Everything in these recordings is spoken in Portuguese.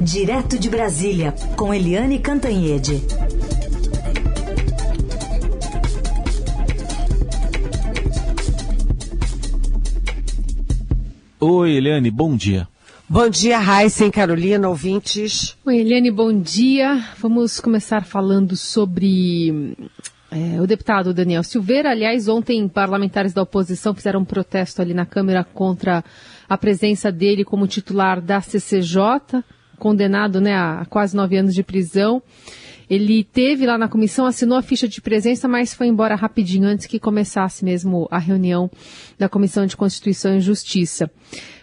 Direto de Brasília, com Eliane Cantanhede. Oi, Eliane, bom dia. Bom dia, Raíssa e Carolina, ouvintes. Oi, Eliane, bom dia. Vamos começar falando sobre é, o deputado Daniel Silveira. Aliás, ontem parlamentares da oposição fizeram um protesto ali na Câmara contra a presença dele como titular da CCJ, condenado né, a quase nove anos de prisão. Ele teve lá na comissão, assinou a ficha de presença, mas foi embora rapidinho antes que começasse mesmo a reunião da Comissão de Constituição e Justiça.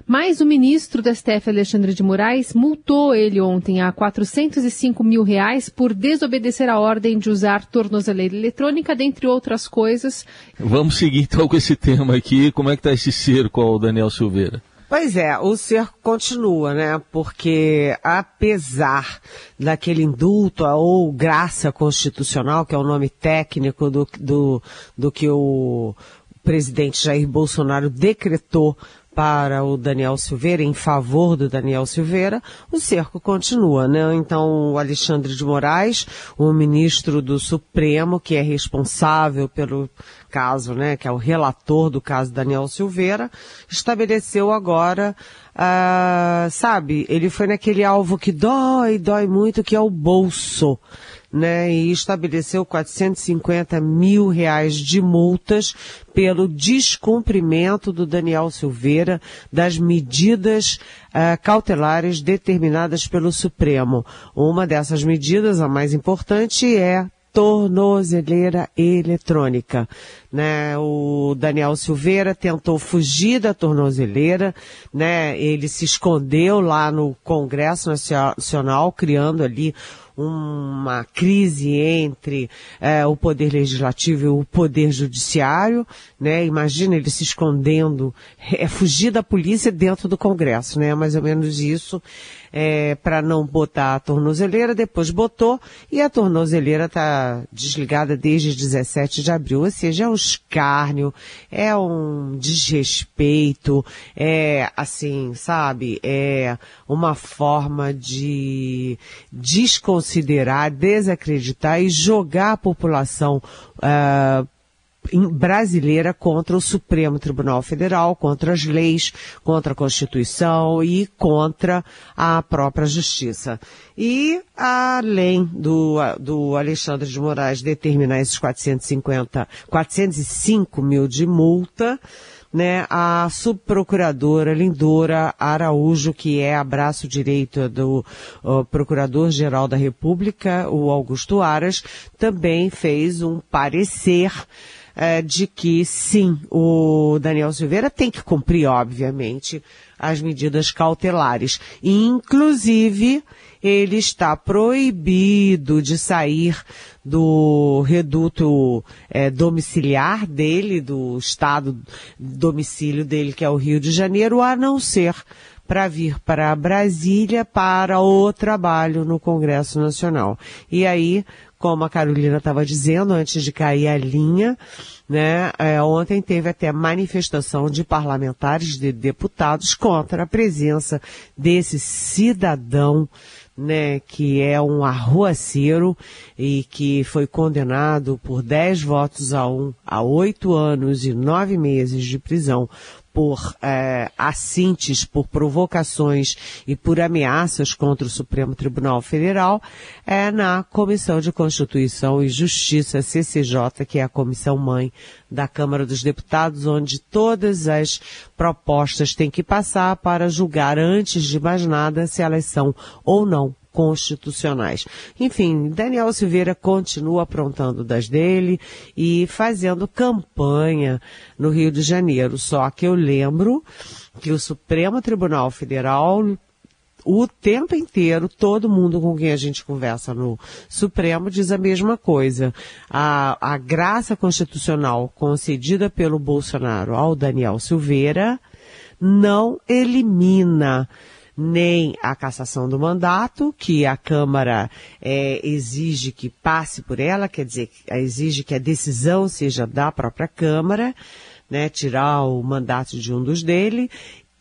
Mas o ministro da STF, Alexandre de Moraes, multou ele ontem a 405 mil reais por desobedecer a ordem de usar tornozeleira eletrônica, dentre outras coisas. Vamos seguir então com esse tema aqui. Como é que está esse cerco Daniel Silveira? Pois é, o cerco continua, né? Porque apesar daquele indulto ou graça constitucional, que é o nome técnico do, do, do que o presidente Jair Bolsonaro decretou para o Daniel Silveira, em favor do Daniel Silveira, o cerco continua, né? Então, o Alexandre de Moraes, o ministro do Supremo, que é responsável pelo caso, né, que é o relator do caso Daniel Silveira, estabeleceu agora, uh, sabe, ele foi naquele alvo que dói, dói muito, que é o bolso né, e estabeleceu 450 mil reais de multas pelo descumprimento do Daniel Silveira das medidas uh, cautelares determinadas pelo Supremo. Uma dessas medidas, a mais importante, é tornozeleira eletrônica. Né? O Daniel Silveira tentou fugir da tornozeleira, né? Ele se escondeu lá no Congresso Nacional, criando ali uma crise entre é, o poder legislativo e o poder judiciário, né? Imagina ele se escondendo, é fugir da polícia dentro do Congresso, né? Mais ou menos isso, é, para não botar a tornozeleira, depois botou e a tornozeleira está desligada desde 17 de abril, ou seja, é escárnio, é um desrespeito, é assim, sabe, é uma forma de desconsiderar, desacreditar e jogar a população uh, brasileira contra o Supremo Tribunal Federal, contra as leis, contra a Constituição e contra a própria Justiça. E, além do, do Alexandre de Moraes determinar esses 450, 405 mil de multa, né, a subprocuradora Lindora Araújo, que é abraço direito do Procurador-Geral da República, o Augusto Aras, também fez um parecer é, de que sim, o Daniel Silveira tem que cumprir, obviamente, as medidas cautelares. Inclusive, ele está proibido de sair do reduto é, domiciliar dele, do estado domicílio dele, que é o Rio de Janeiro, a não ser para vir para Brasília para o trabalho no Congresso Nacional. E aí, como a Carolina estava dizendo antes de cair a linha, né? É, ontem teve até manifestação de parlamentares, de deputados contra a presença desse cidadão né, que é um arruaceiro e que foi condenado por 10 votos a um a oito anos e nove meses de prisão por é, assintes, por provocações e por ameaças contra o Supremo Tribunal Federal é na Comissão de Constituição e Justiça, CCJ, que é a comissão mãe da Câmara dos Deputados, onde todas as propostas têm que passar para julgar antes de mais nada se elas são ou não constitucionais. Enfim, Daniel Silveira continua aprontando das dele e fazendo campanha no Rio de Janeiro. Só que eu lembro que o Supremo Tribunal Federal o tempo inteiro, todo mundo com quem a gente conversa no Supremo diz a mesma coisa. A, a graça constitucional concedida pelo Bolsonaro ao Daniel Silveira não elimina nem a cassação do mandato, que a Câmara é, exige que passe por ela, quer dizer, exige que a decisão seja da própria Câmara, né, tirar o mandato de um dos dele,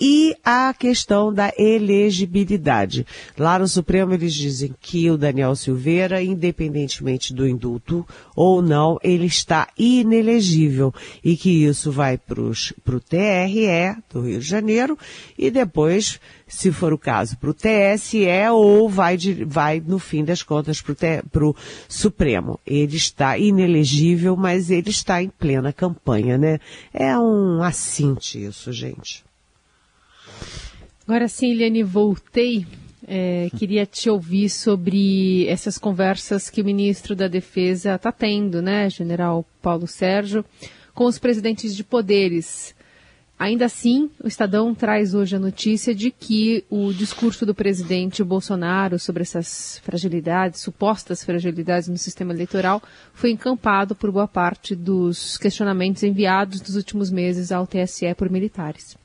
e a questão da elegibilidade. Lá no Supremo eles dizem que o Daniel Silveira, independentemente do indulto ou não, ele está inelegível e que isso vai para o TRE do Rio de Janeiro e depois, se for o caso, para o TSE ou vai, de, vai no fim das contas para o Supremo. Ele está inelegível, mas ele está em plena campanha, né? É um assinte isso, gente. Agora sim, Eliane, voltei. É, queria te ouvir sobre essas conversas que o ministro da Defesa está tendo, né, General Paulo Sérgio, com os presidentes de poderes. Ainda assim, o Estadão traz hoje a notícia de que o discurso do presidente Bolsonaro sobre essas fragilidades, supostas fragilidades no sistema eleitoral, foi encampado por boa parte dos questionamentos enviados nos últimos meses ao TSE por militares.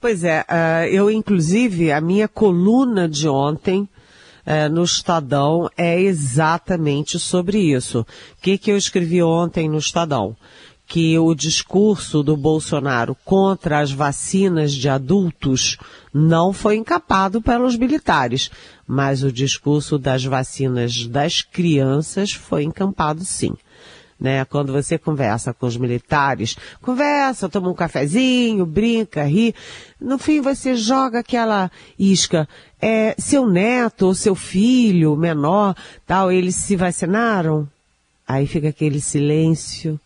Pois é, uh, eu inclusive, a minha coluna de ontem uh, no Estadão é exatamente sobre isso. O que, que eu escrevi ontem no Estadão? Que o discurso do Bolsonaro contra as vacinas de adultos não foi encapado pelos militares, mas o discurso das vacinas das crianças foi encampado sim né? Quando você conversa com os militares, conversa, toma um cafezinho, brinca, ri. No fim você joga aquela isca. É, seu neto ou seu filho menor, tal, eles se vacinaram? Aí fica aquele silêncio.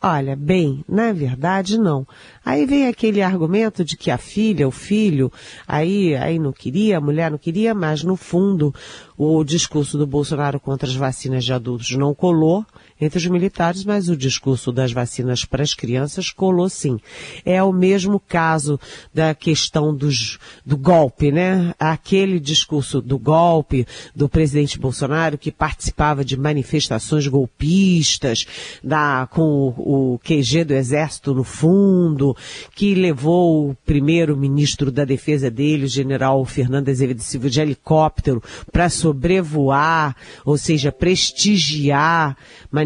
Olha, bem, na verdade não. Aí vem aquele argumento de que a filha, o filho, aí, aí não queria, a mulher não queria, mas no fundo o discurso do Bolsonaro contra as vacinas de adultos não colou entre os militares, mas o discurso das vacinas para as crianças colou sim. É o mesmo caso da questão dos, do golpe, né? Aquele discurso do golpe do presidente Bolsonaro que participava de manifestações golpistas, da, com o, o QG do exército no fundo, que levou o primeiro ministro da defesa dele, o general Fernando Azevedo Silva, de helicóptero para sobrevoar, ou seja, prestigiar manifestações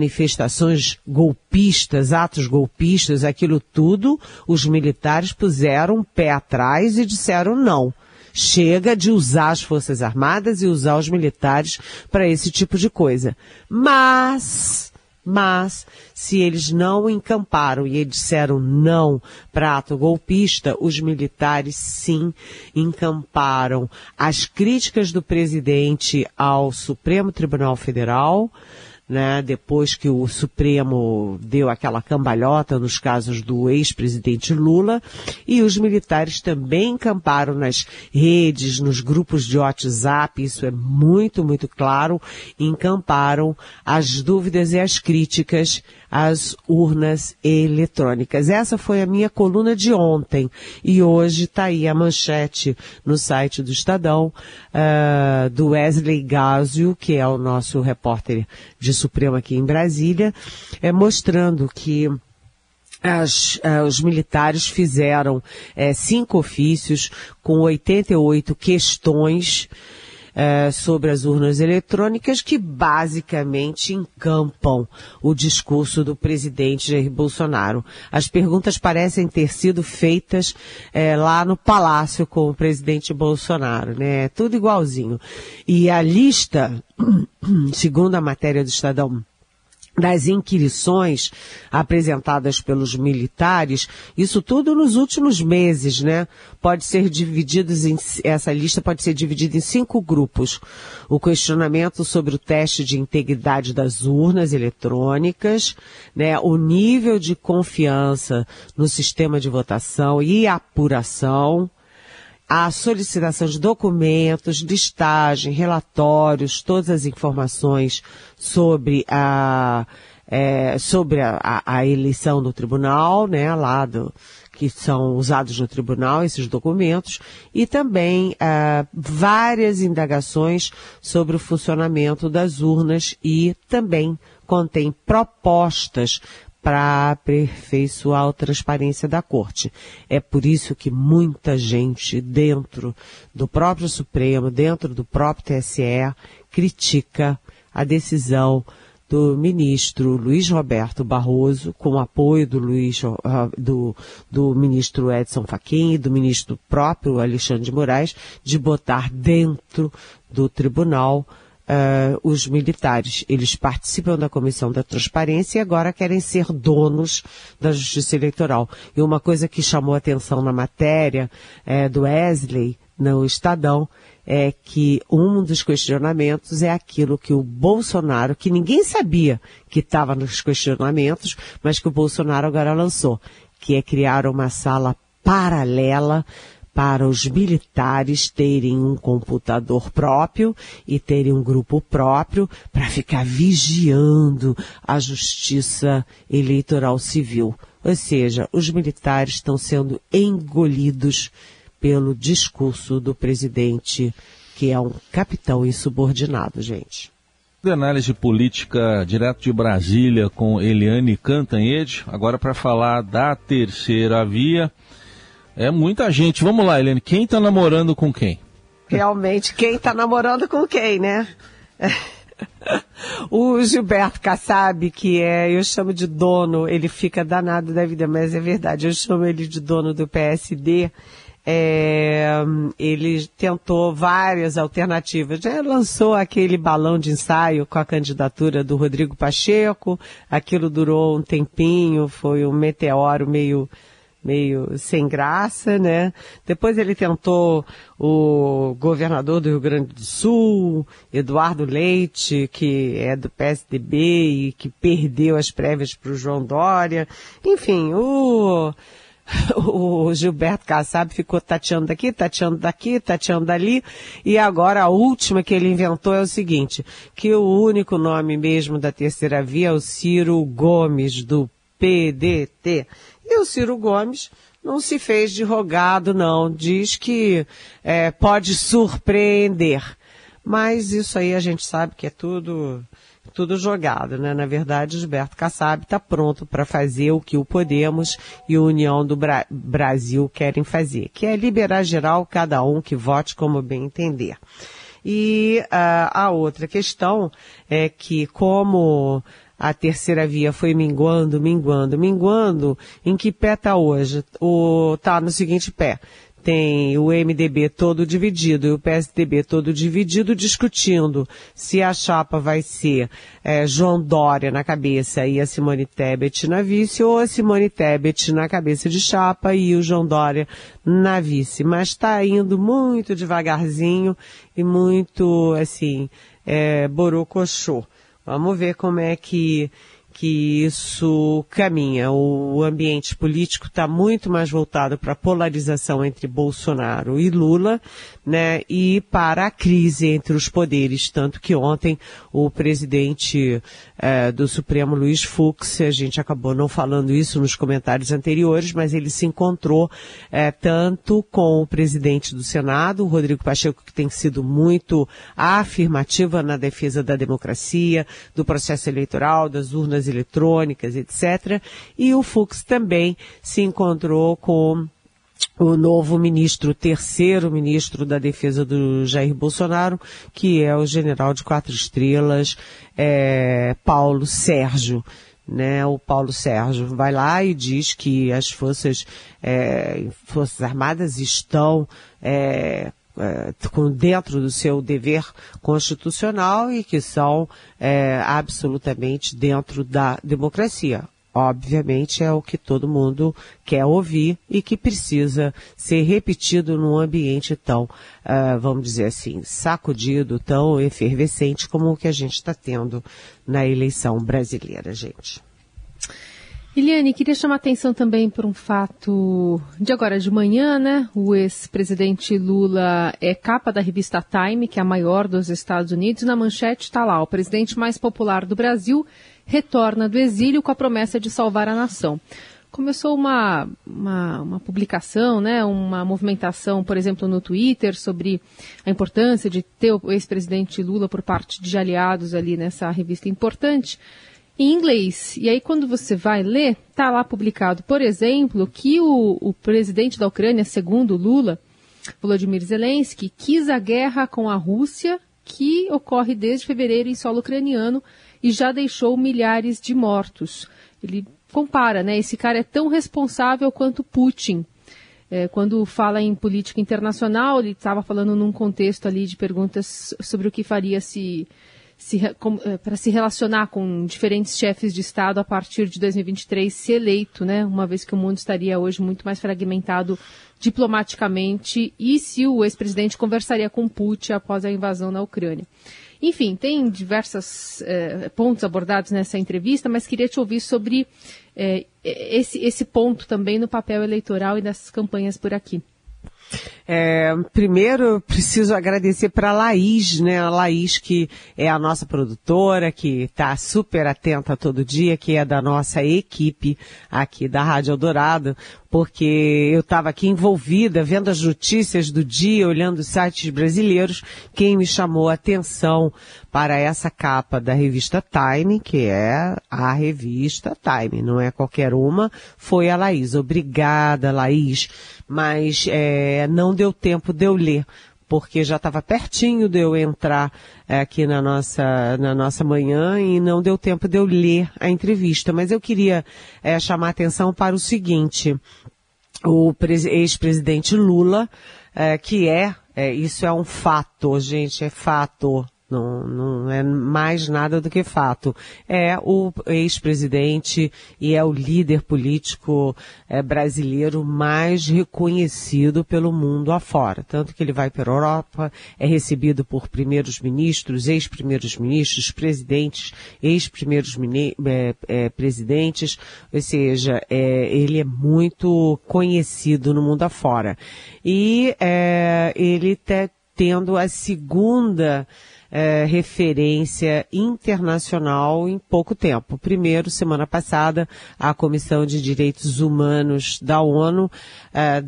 golpistas, atos golpistas, aquilo tudo, os militares puseram um pé atrás e disseram não. Chega de usar as Forças Armadas e usar os militares para esse tipo de coisa. Mas, mas, se eles não encamparam e disseram não para ato golpista, os militares sim encamparam. As críticas do presidente ao Supremo Tribunal Federal, né, depois que o Supremo deu aquela cambalhota nos casos do ex-presidente Lula, e os militares também encamparam nas redes, nos grupos de WhatsApp, isso é muito, muito claro, encamparam as dúvidas e as críticas às urnas eletrônicas. Essa foi a minha coluna de ontem, e hoje está aí a manchete no site do Estadão, uh, do Wesley Gazio, que é o nosso repórter de Supremo aqui em Brasília, é, mostrando que as, uh, os militares fizeram é, cinco ofícios com 88 questões uh, sobre as urnas eletrônicas que basicamente encampam o discurso do presidente Jair Bolsonaro. As perguntas parecem ter sido feitas uh, lá no palácio com o presidente Bolsonaro, né? Tudo igualzinho. E a lista, segundo a matéria do Estadão das inquirições apresentadas pelos militares, isso tudo nos últimos meses, né? Pode ser dividido em, essa lista pode ser dividida em cinco grupos. O questionamento sobre o teste de integridade das urnas eletrônicas, né? O nível de confiança no sistema de votação e apuração, a solicitação de documentos, listagem, relatórios, todas as informações sobre a, é, sobre a, a, eleição do tribunal, né, lá do, que são usados no tribunal, esses documentos, e também é, várias indagações sobre o funcionamento das urnas e também contém propostas para aperfeiçoar a transparência da corte. É por isso que muita gente dentro do próprio Supremo, dentro do próprio TSE, critica a decisão do ministro Luiz Roberto Barroso, com o apoio do, Luiz, do, do ministro Edson Fachin e do ministro próprio Alexandre de Moraes, de botar dentro do tribunal Uh, os militares. Eles participam da Comissão da Transparência e agora querem ser donos da Justiça Eleitoral. E uma coisa que chamou atenção na matéria é, do Wesley, no Estadão, é que um dos questionamentos é aquilo que o Bolsonaro, que ninguém sabia que estava nos questionamentos, mas que o Bolsonaro agora lançou, que é criar uma sala paralela para os militares terem um computador próprio e terem um grupo próprio para ficar vigiando a justiça eleitoral civil. Ou seja, os militares estão sendo engolidos pelo discurso do presidente, que é um capitão insubordinado, gente. De análise política direto de Brasília com Eliane Cantanhede, agora para falar da terceira via. É muita gente. Vamos lá, Helene. Quem está namorando com quem? Realmente, quem está namorando com quem, né? o Gilberto Kassab, que é, eu chamo de dono, ele fica danado da vida, mas é verdade, eu chamo ele de dono do PSD. É, ele tentou várias alternativas. Já lançou aquele balão de ensaio com a candidatura do Rodrigo Pacheco. Aquilo durou um tempinho, foi um meteoro meio meio sem graça, né? Depois ele tentou o governador do Rio Grande do Sul, Eduardo Leite, que é do PSDB e que perdeu as prévias para o João Dória. Enfim, o o Gilberto Kassab ficou tateando daqui, tateando daqui, tateando dali, e agora a última que ele inventou é o seguinte, que o único nome mesmo da terceira via é o Ciro Gomes, do PDT. E o Ciro Gomes não se fez de rogado, não. Diz que é, pode surpreender. Mas isso aí a gente sabe que é tudo, tudo jogado, né? Na verdade, Gilberto Kassab está pronto para fazer o que o Podemos e a União do Bra Brasil querem fazer, que é liberar geral cada um que vote como bem entender. E uh, a outra questão é que como a terceira via foi minguando, minguando, minguando. Em que pé está hoje? O, tá no seguinte pé. Tem o MDB todo dividido e o PSDB todo dividido discutindo se a chapa vai ser é, João Dória na cabeça e a Simone Tebet na vice ou a Simone Tebet na cabeça de chapa e o João Dória na vice. Mas está indo muito devagarzinho e muito, assim, é, borocochô. Vamos ver como é que que isso caminha. O ambiente político está muito mais voltado para a polarização entre Bolsonaro e Lula, né, e para a crise entre os poderes, tanto que ontem o presidente eh, do Supremo, Luiz Fux, a gente acabou não falando isso nos comentários anteriores, mas ele se encontrou eh, tanto com o presidente do Senado, Rodrigo Pacheco, que tem sido muito afirmativa na defesa da democracia, do processo eleitoral, das urnas eletrônicas, etc. E o Fux também se encontrou com o novo ministro, o terceiro ministro da defesa do Jair Bolsonaro, que é o general de quatro estrelas, é, Paulo Sérgio. Né, o Paulo Sérgio vai lá e diz que as forças, é, forças armadas estão é, é, dentro do seu dever constitucional e que são é, absolutamente dentro da democracia. Obviamente é o que todo mundo quer ouvir e que precisa ser repetido num ambiente tão, uh, vamos dizer assim, sacudido, tão efervescente como o que a gente está tendo na eleição brasileira, gente. Eliane, queria chamar atenção também por um fato de agora de manhã, né? O ex-presidente Lula é capa da revista Time, que é a maior dos Estados Unidos. Na manchete está lá, o presidente mais popular do Brasil retorna do exílio com a promessa de salvar a nação. Começou uma, uma, uma publicação, né, uma movimentação, por exemplo, no Twitter, sobre a importância de ter o ex-presidente Lula por parte de aliados ali nessa revista importante em inglês. E aí, quando você vai ler, está lá publicado, por exemplo, que o, o presidente da Ucrânia, segundo Lula, Volodymyr Zelensky, quis a guerra com a Rússia, que ocorre desde fevereiro em solo ucraniano e já deixou milhares de mortos. Ele compara, né? Esse cara é tão responsável quanto Putin. É, quando fala em política internacional, ele estava falando num contexto ali de perguntas sobre o que faria se, é, para se relacionar com diferentes chefes de Estado a partir de 2023, se eleito, né? Uma vez que o mundo estaria hoje muito mais fragmentado diplomaticamente e se o ex-presidente conversaria com Putin após a invasão na Ucrânia. Enfim, tem diversos eh, pontos abordados nessa entrevista, mas queria te ouvir sobre eh, esse, esse ponto também no papel eleitoral e das campanhas por aqui. É, primeiro, preciso agradecer para a Laís, né? A Laís, que é a nossa produtora, que está super atenta todo dia, que é da nossa equipe aqui da Rádio Eldorado, porque eu estava aqui envolvida, vendo as notícias do dia, olhando os sites brasileiros. Quem me chamou a atenção para essa capa da revista Time, que é a revista Time, não é qualquer uma, foi a Laís. Obrigada, Laís, mas é, não deu tempo de eu ler porque já estava pertinho de eu entrar é, aqui na nossa, na nossa manhã e não deu tempo de eu ler a entrevista. Mas eu queria é, chamar a atenção para o seguinte, o ex-presidente Lula, é, que é, é, isso é um fato, gente, é fato, não, não é mais nada do que fato. É o ex-presidente e é o líder político é, brasileiro mais reconhecido pelo mundo afora. Tanto que ele vai para a Europa, é recebido por primeiros ministros, ex-primeiros ministros, presidentes, ex-primeiros é, é, presidentes, ou seja, é, ele é muito conhecido no mundo afora. E é, ele está tendo a segunda é, referência internacional em pouco tempo. Primeiro, semana passada, a Comissão de Direitos Humanos da ONU é,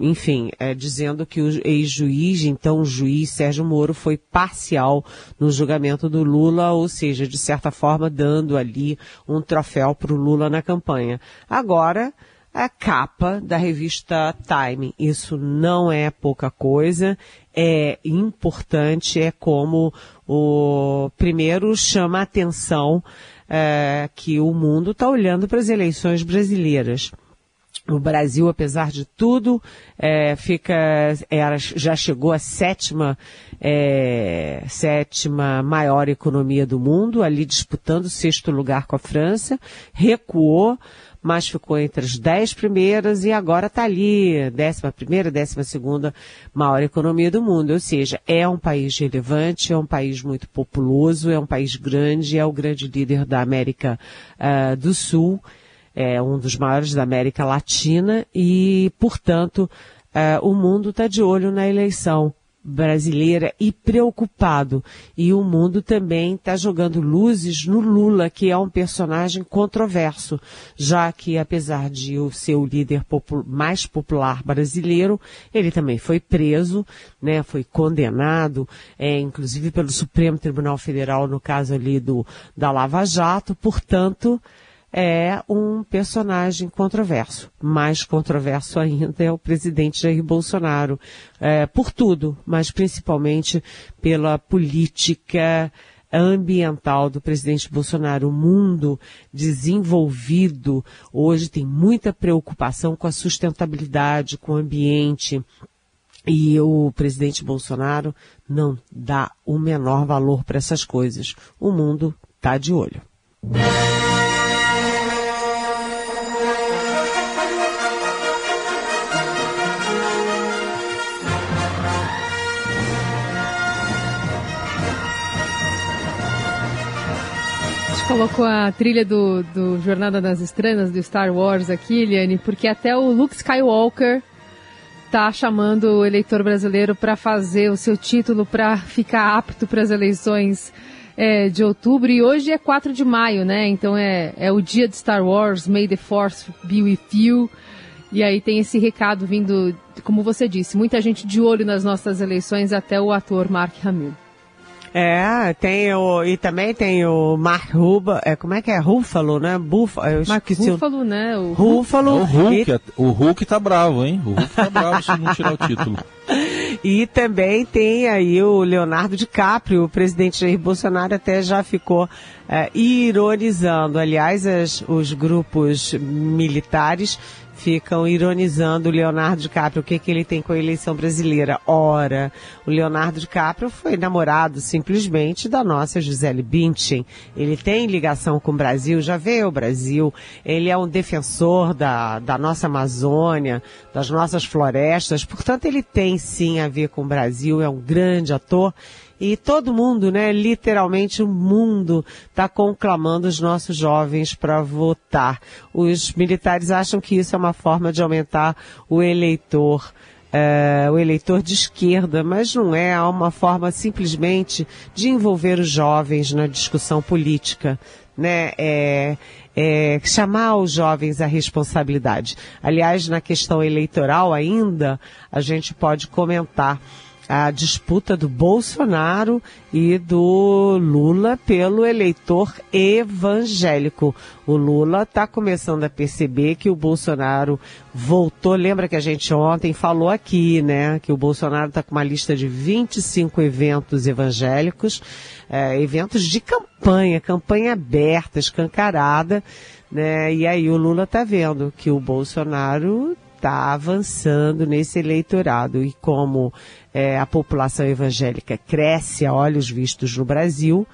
enfim, é, dizendo que o ex-juiz, então o juiz Sérgio Moro, foi parcial no julgamento do Lula, ou seja, de certa forma dando ali um troféu para o Lula na campanha. Agora, a capa da revista Time. Isso não é pouca coisa, é importante, é como o primeiro chama a atenção é, que o mundo está olhando para as eleições brasileiras. O Brasil, apesar de tudo, é, fica, era, já chegou à sétima, é, sétima maior economia do mundo, ali disputando o sexto lugar com a França, recuou, mas ficou entre as dez primeiras e agora está ali, décima primeira, décima segunda maior economia do mundo. Ou seja, é um país relevante, é um país muito populoso, é um país grande, é o grande líder da América uh, do Sul, é um dos maiores da América Latina e, portanto, uh, o mundo está de olho na eleição brasileira e preocupado. E o mundo também está jogando luzes no Lula, que é um personagem controverso, já que apesar de ser o líder popul mais popular brasileiro, ele também foi preso, né, foi condenado, é, inclusive pelo Supremo Tribunal Federal no caso ali do da Lava Jato, portanto, é um personagem controverso. Mais controverso ainda é o presidente Jair Bolsonaro, é, por tudo, mas principalmente pela política ambiental do presidente Bolsonaro. O mundo desenvolvido hoje tem muita preocupação com a sustentabilidade, com o ambiente. E o presidente Bolsonaro não dá o menor valor para essas coisas. O mundo está de olho. Colocou a trilha do, do Jornada das Estrelas, do Star Wars aqui, Eliane, porque até o Luke Skywalker tá chamando o eleitor brasileiro para fazer o seu título para ficar apto para as eleições é, de outubro. E hoje é 4 de maio, né? Então é, é o dia de Star Wars, May the Force be with you. E aí tem esse recado vindo, como você disse, muita gente de olho nas nossas eleições, até o ator Mark Hamill. É, tem o. E também tem o Mark Ruba. É, como é que é? Ruffalo, né? Buffalo. Eu Mark Ruffalo, né? O Ruffalo. O Hulk, e... o Hulk tá bravo, hein? O Hulk tá bravo se não tirar o título. E também tem aí o Leonardo DiCaprio, o presidente Jair Bolsonaro até já ficou é, ironizando. Aliás, as, os grupos militares ficam ironizando o Leonardo DiCaprio, o que, que ele tem com a eleição brasileira. Ora, o Leonardo DiCaprio foi namorado simplesmente da nossa Gisele Bündchen. Ele tem ligação com o Brasil, já veio ao Brasil, ele é um defensor da, da nossa Amazônia, das nossas florestas, portanto ele tem sim a ver com o Brasil, é um grande ator e todo mundo, né, literalmente o mundo está conclamando os nossos jovens para votar. Os militares acham que isso é uma forma de aumentar o eleitor. É, o eleitor de esquerda, mas não é, uma forma simplesmente de envolver os jovens na discussão política, né? É, é, chamar os jovens à responsabilidade. Aliás, na questão eleitoral ainda, a gente pode comentar a disputa do Bolsonaro e do Lula pelo eleitor evangélico. O Lula está começando a perceber que o Bolsonaro voltou. Lembra que a gente ontem falou aqui, né? Que o Bolsonaro está com uma lista de 25 eventos evangélicos, é, eventos de campanha, campanha aberta, escancarada, né? E aí o Lula está vendo que o Bolsonaro está avançando nesse eleitorado e como é, a população evangélica cresce a olhos vistos no Brasil,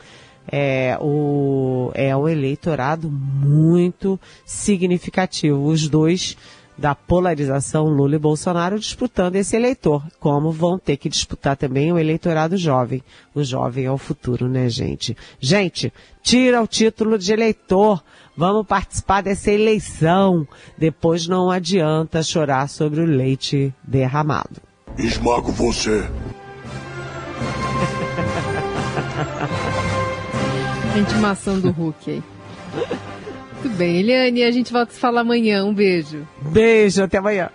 é, o, é um eleitorado muito significativo. Os dois da polarização Lula e Bolsonaro disputando esse eleitor, como vão ter que disputar também o eleitorado jovem. O jovem é o futuro, né, gente? Gente, tira o título de eleitor. Vamos participar dessa eleição. Depois não adianta chorar sobre o leite derramado. Esmago você. a intimação do Hulk aí. Muito bem, Eliane, a gente volta a se falar amanhã. Um beijo. Beijo, até amanhã.